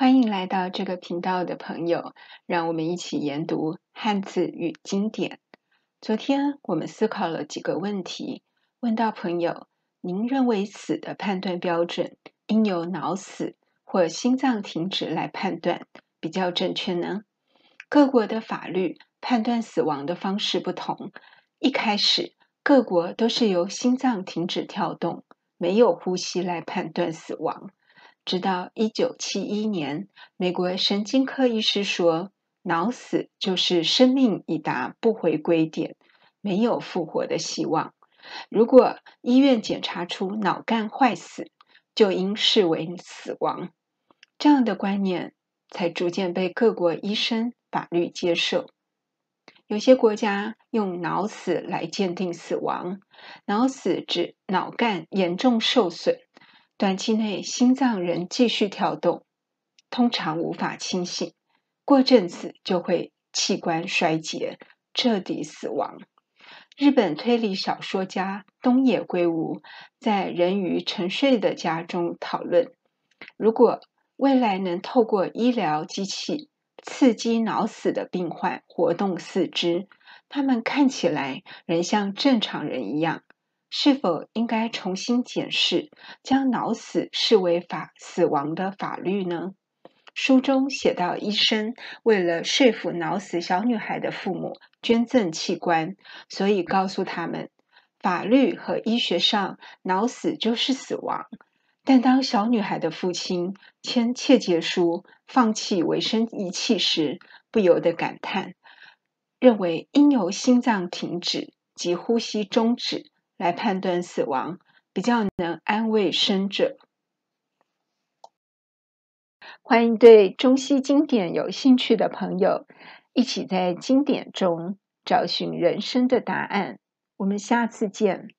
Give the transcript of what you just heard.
欢迎来到这个频道的朋友，让我们一起研读汉字与经典。昨天我们思考了几个问题，问到朋友：您认为死的判断标准应由脑死或心脏停止来判断比较正确呢？各国的法律判断死亡的方式不同，一开始各国都是由心脏停止跳动，没有呼吸来判断死亡。直到一九七一年，美国神经科医师说，脑死就是生命已达不回归点，没有复活的希望。如果医院检查出脑干坏死，就应视为死亡。这样的观念才逐渐被各国医生法律接受。有些国家用脑死来鉴定死亡，脑死指脑干严重受损。短期内心脏仍继续跳动，通常无法清醒，过阵子就会器官衰竭，彻底死亡。日本推理小说家东野圭吾在《人鱼沉睡的家》中讨论：如果未来能透过医疗机器刺激脑死的病患活动四肢，他们看起来仍像正常人一样。是否应该重新检视将脑死视为法死亡的法律呢？书中写到，医生为了说服脑死小女孩的父母捐赠器官，所以告诉他们，法律和医学上脑死就是死亡。但当小女孩的父亲签切结书放弃维生仪器时，不由得感叹，认为应由心脏停止及呼吸终止。来判断死亡，比较能安慰生者。欢迎对中西经典有兴趣的朋友，一起在经典中找寻人生的答案。我们下次见。